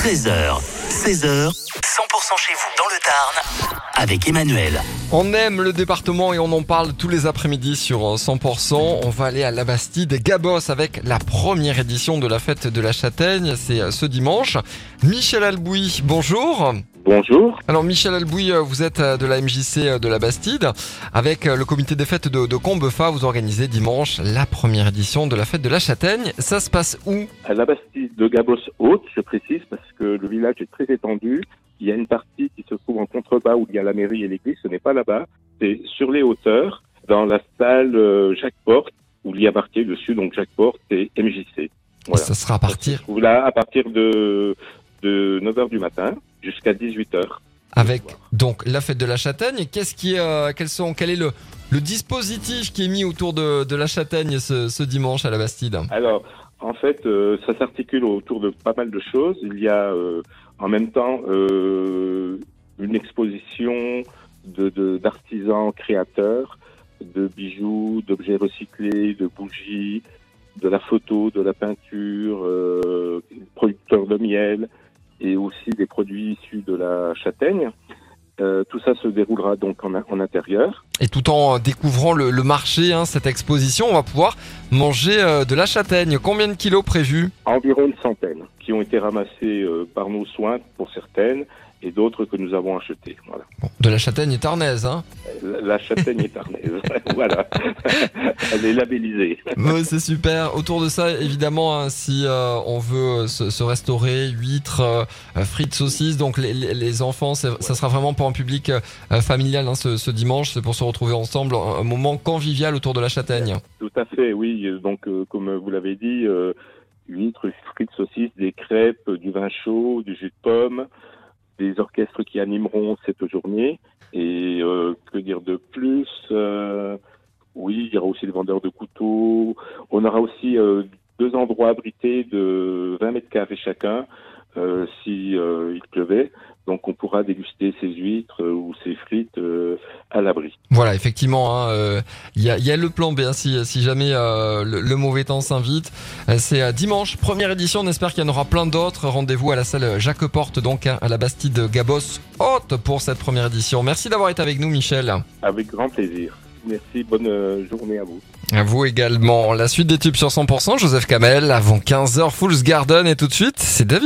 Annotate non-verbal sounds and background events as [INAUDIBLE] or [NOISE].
13h, 16h, 100% chez vous dans le Tarn avec Emmanuel. On aime le département et on en parle tous les après-midi sur euh, 100%. On va aller à la Bastide, Gabos, avec la première édition de la fête de la châtaigne. C'est euh, ce dimanche. Michel Albouy, bonjour. Bonjour. Alors Michel Albouy, euh, vous êtes euh, de la MJC de la Bastide. Avec euh, le comité des fêtes de, de Combefa, vous organisez dimanche la première édition de la fête de la châtaigne. Ça se passe où? À la Bastide de Gabos Haute, je précise, parce que le village est très étendu. Il y a une partie qui se trouve en contrebas où il y a la mairie et l'église. Ce n'est pas là-bas. C'est sur les hauteurs, dans la salle euh, Jacques Porte, où il y a marqué dessus, donc Jacques Porte et MJC. Voilà. Ça sera à partir se là à partir de, de 9h du matin jusqu'à 18h. avec donc la fête de la châtaigne. Qu'est-ce qui, euh, quels sont, quel est le, le dispositif qui est mis autour de, de la châtaigne ce, ce dimanche à la Bastide? Alors, en fait, euh, ça s'articule autour de pas mal de choses. Il y a euh, en même temps euh, une exposition de de- d'artisans créateurs, de bijoux, d'objets recyclés, de bougies, de la photo, de la peinture, producteurs de miel et aussi des produits issus de la châtaigne. Tout ça se déroulera donc en, en intérieur. Et tout en découvrant le, le marché, hein, cette exposition, on va pouvoir manger euh, de la châtaigne. Combien de kilos prévus? Environ une centaine qui ont été ramassées euh, par nos soins pour certaines et d'autres que nous avons achetées. Voilà. De la châtaigne tarnaise, hein La, la châtaigne est arnaise. [LAUGHS] voilà. [LAUGHS] Elle est labellisée. [LAUGHS] Ouais, C'est super. Autour de ça, évidemment, hein, si euh, on veut euh, se, se restaurer, huîtres, euh, frites, saucisses, donc les, les- les enfants, ça sera vraiment pour un public euh, familial hein, ce, ce dimanche. C'est pour se retrouver ensemble, un, un moment convivial autour de la châtaigne. Tout à fait, oui. Donc, comme vous l'avez dit, huîtres, frites, saucisses, des crêpes, du vin chaud, du jus de pomme, des orchestres qui animeront cette journée. Et euh, que dire de plus Euh, Oui, il y aura aussi des vendeurs de couteaux. On aura aussi euh, deux endroits abrités de 20 mètres carrés chacun, euh, si il pleuvait. Donc, on pourra déguster ces huîtres ou ces frites à l'abri. Voilà, effectivement, hein, euh, il y, a, il y a le plan B hein, si, si jamais euh, le, le mauvais temps s'invite. Euh, C'est dimanche, première édition. On espère qu'il y en aura plein d'autres. Rendez-vous à la salle Jacques Porte, donc hein, à la Bastide Gabos Haute pour cette première édition. Merci d'avoir été avec nous, Michel. Avec grand plaisir. Merci, bonne journée à vous. À vous également. La suite des tubes sur 100%, Joseph Kamel, avant 15h, Fool's Garden et tout de suite, c'est David.